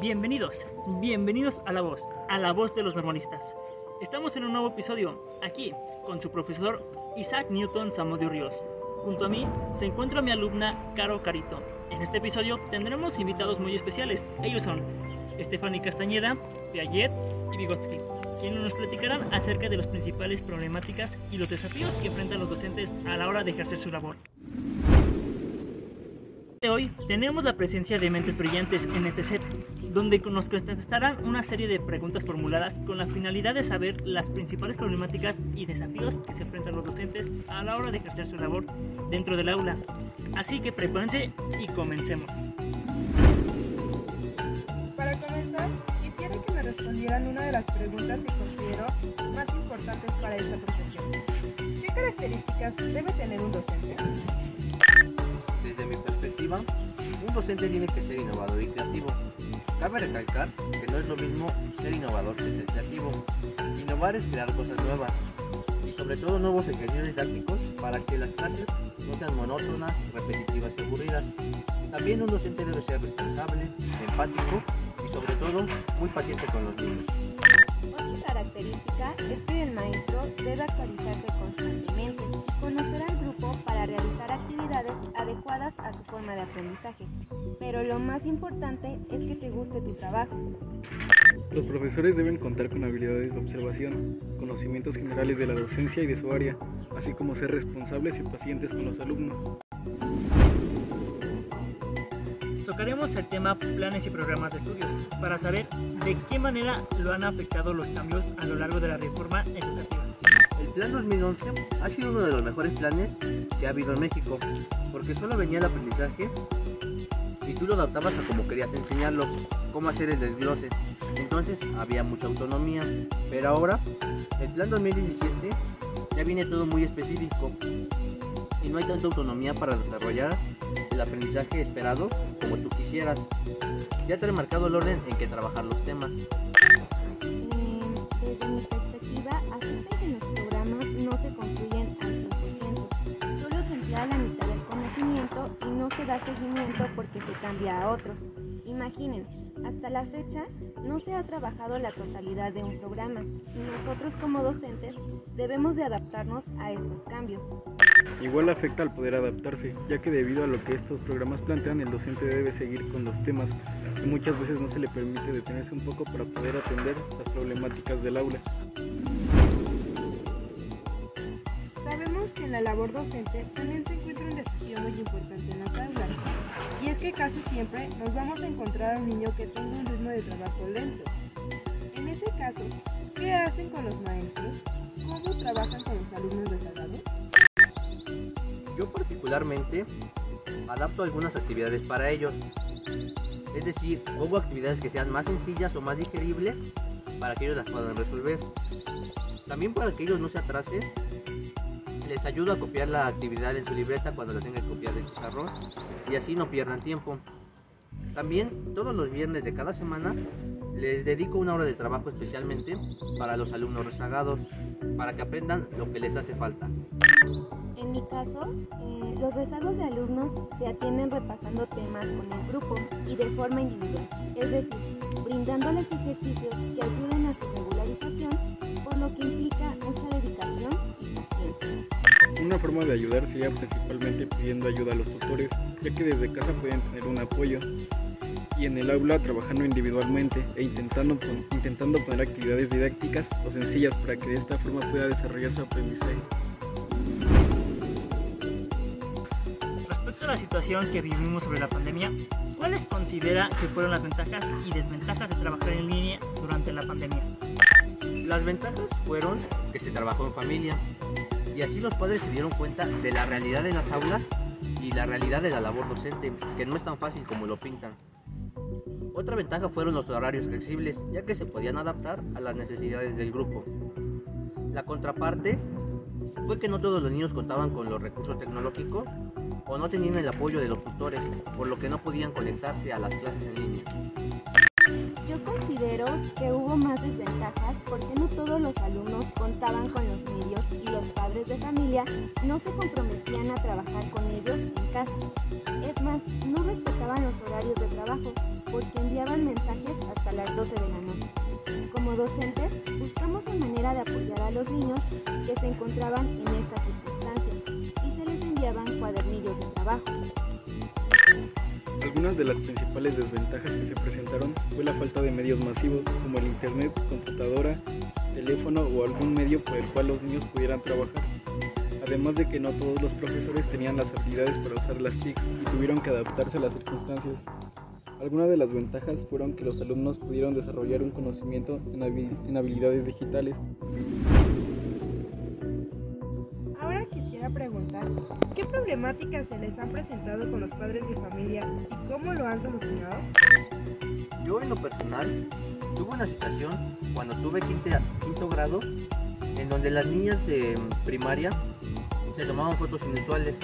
Bienvenidos, bienvenidos a La Voz, a La Voz de los Mormonistas. Estamos en un nuevo episodio, aquí, con su profesor Isaac Newton Zamudio Ríos. Junto a mí se encuentra mi alumna Caro Carito. En este episodio tendremos invitados muy especiales. Ellos son Stephanie Castañeda, Piaget y Vygotsky, quienes nos platicarán acerca de las principales problemáticas y los desafíos que enfrentan los docentes a la hora de ejercer su labor. Hoy tenemos la presencia de mentes brillantes en este set, donde nos contestarán una serie de preguntas formuladas con la finalidad de saber las principales problemáticas y desafíos que se enfrentan los docentes a la hora de ejercer su labor dentro del aula. Así que prepárense y comencemos. Para comenzar, quisiera que me respondieran una de las preguntas que considero más importantes para esta profesión. ¿Qué características debe tener un docente? Desde mi perspectiva, un docente tiene que ser innovador y creativo. Cabe recalcar que no es lo mismo ser innovador que ser creativo. Innovar es crear cosas nuevas y sobre todo nuevos ejercicios didácticos para que las clases no sean monótonas, repetitivas y aburridas. También un docente debe ser responsable, empático y sobre todo muy paciente con los niños. Otra característica es que el maestro debe actualizarse constantemente conocer al grupo para realizar actividades adecuadas a su forma de aprendizaje. Pero lo más importante es que te guste tu trabajo. Los profesores deben contar con habilidades de observación, conocimientos generales de la docencia y de su área, así como ser responsables y pacientes con los alumnos. Tocaremos el tema planes y programas de estudios para saber de qué manera lo han afectado los cambios a lo largo de la reforma educativa. El Plan 2011 ha sido uno de los mejores planes que ha habido en México, porque solo venía el aprendizaje y tú lo adaptabas a como querías enseñarlo, cómo hacer el desglose. Entonces había mucha autonomía, pero ahora el Plan 2017 ya viene todo muy específico y no hay tanta autonomía para desarrollar el aprendizaje esperado como tú quisieras. Ya te he marcado el orden en que trabajar los temas. Desde mi perspectiva, afecta que los programas no se concluyen al 100%. Solo se emplea la mitad del conocimiento y no se da seguimiento porque se cambia a otro. Imaginen, hasta la fecha no se ha trabajado la totalidad de un programa y nosotros como docentes debemos de adaptarnos a estos cambios. Igual afecta al poder adaptarse, ya que debido a lo que estos programas plantean, el docente debe seguir con los temas y muchas veces no se le permite detenerse un poco para poder atender las problemáticas del aula. Sabemos que en la labor docente también se encuentra un desafío muy importante en las aulas. Y es que casi siempre nos vamos a encontrar a un niño que tenga un ritmo de trabajo lento. En ese caso, ¿qué hacen con los maestros? ¿Cómo trabajan con los alumnos rezagados? Yo particularmente adapto algunas actividades para ellos. Es decir, pongo actividades que sean más sencillas o más digeribles para que ellos las puedan resolver. También para que ellos no se atrasen, les ayudo a copiar la actividad en su libreta cuando la tengan que copiar del pizarrón y así no pierdan tiempo. También todos los viernes de cada semana les dedico una hora de trabajo especialmente para los alumnos rezagados, para que aprendan lo que les hace falta. En mi caso, eh, los rezagos de alumnos se atienden repasando temas con el grupo y de forma individual, es decir, brindándoles ejercicios que ayuden a su regularización, por lo que implica mucha dedicación y paciencia. Una forma de ayudar sería principalmente pidiendo ayuda a los tutores, ya que desde casa pueden tener un apoyo y en el aula trabajando individualmente e intentando, intentando poner actividades didácticas o sencillas para que de esta forma pueda desarrollar su aprendizaje. Respecto a la situación que vivimos sobre la pandemia, ¿cuáles considera que fueron las ventajas y desventajas de trabajar en línea durante la pandemia? Las ventajas fueron que se trabajó en familia y así los padres se dieron cuenta de la realidad de las aulas y la realidad de la labor docente, que no es tan fácil como lo pintan. Otra ventaja fueron los horarios flexibles, ya que se podían adaptar a las necesidades del grupo. La contraparte fue que no todos los niños contaban con los recursos tecnológicos o no tenían el apoyo de los tutores, por lo que no podían conectarse a las clases en línea. Yo considero que hubo más desventajas porque no todos los alumnos contaban con los medios y los padres de familia no se comprometían a trabajar con ellos en casa. Es más, no respetaban los horarios de trabajo, porque enviaban mensajes hasta las 12 de la. Como docentes, buscamos la manera de apoyar a los niños que se encontraban en estas circunstancias y se les enviaban cuadernillos de trabajo. Algunas de las principales desventajas que se presentaron fue la falta de medios masivos como el internet, computadora, teléfono o algún medio por el cual los niños pudieran trabajar. Además de que no todos los profesores tenían las habilidades para usar las TICs y tuvieron que adaptarse a las circunstancias. Algunas de las ventajas fueron que los alumnos pudieron desarrollar un conocimiento en, habilidades digitales. Ahora quisiera preguntar, ¿qué problemáticas se les han presentado con los padres de familia y cómo lo han solucionado? Yo en lo personal tuve una situación cuando tuve quinto, quinto grado en donde las niñas de primaria se tomaban fotos inusuales.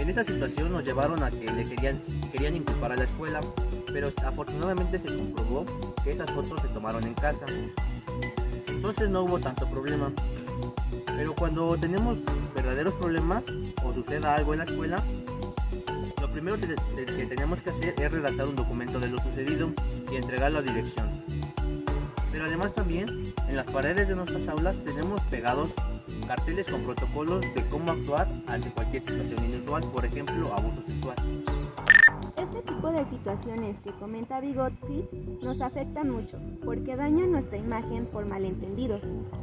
En esa situación nos llevaron a que le querían, querían inculpar a la escuela, pero afortunadamente se comprobó que esas fotos se tomaron en casa. Entonces no hubo tanto problema. Pero cuando tenemos verdaderos problemas o suceda algo en la escuela, lo primero que, que tenemos que hacer es redactar un documento de lo sucedido y entregarlo a dirección. Pero además también en las paredes de nuestras aulas tenemos pegados carteles con protocolos de cómo actuar ante cualquier situación inusual, por ejemplo, abuso sexual. Este tipo de situaciones que comenta Vygotsky nos afectan mucho porque dañan nuestra imagen por malentendidos.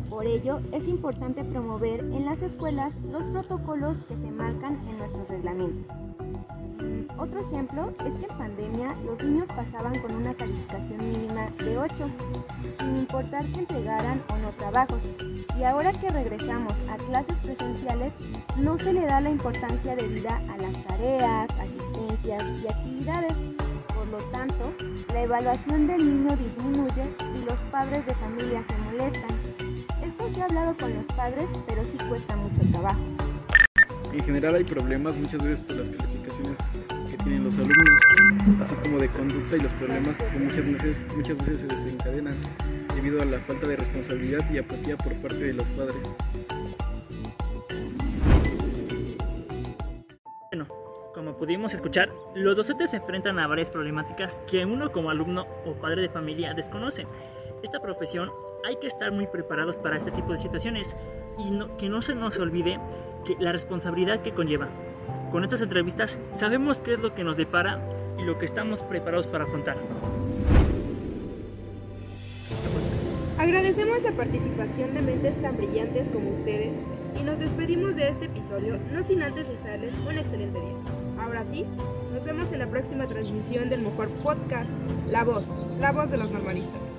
Por ello, es importante promover en las escuelas los protocolos que se marcan en nuestros reglamentos. Otro ejemplo es que en pandemia los niños pasaban con una calificación mínima de 8, sin importar que entregaran o no trabajos. Y ahora que regresamos a clases presenciales, no se le da la importancia debida a las tareas, asistencias y actividades. Por lo tanto, la evaluación del niño disminuye y los padres de familia se molestan. Esto se ha hablado con los padres, pero sí cuesta mucho trabajo. En general hay problemas muchas veces por las calificaciones tienen los alumnos, así como de conducta y los problemas que muchas veces, muchas veces se desencadenan debido a la falta de responsabilidad y apatía por parte de los padres. Bueno, como pudimos escuchar, los docentes se enfrentan a varias problemáticas que uno como alumno o padre de familia desconoce. Esta profesión hay que estar muy preparados para este tipo de situaciones y que no se nos olvide que la responsabilidad que conlleva. Con estas entrevistas sabemos qué es lo que nos depara y lo que estamos preparados para afrontar. Agradecemos la participación de mentes tan brillantes como ustedes y nos despedimos de este episodio no sin antes desearles un excelente día. Ahora sí, nos vemos en la próxima transmisión del mejor podcast, La Voz, la voz de los normalistas.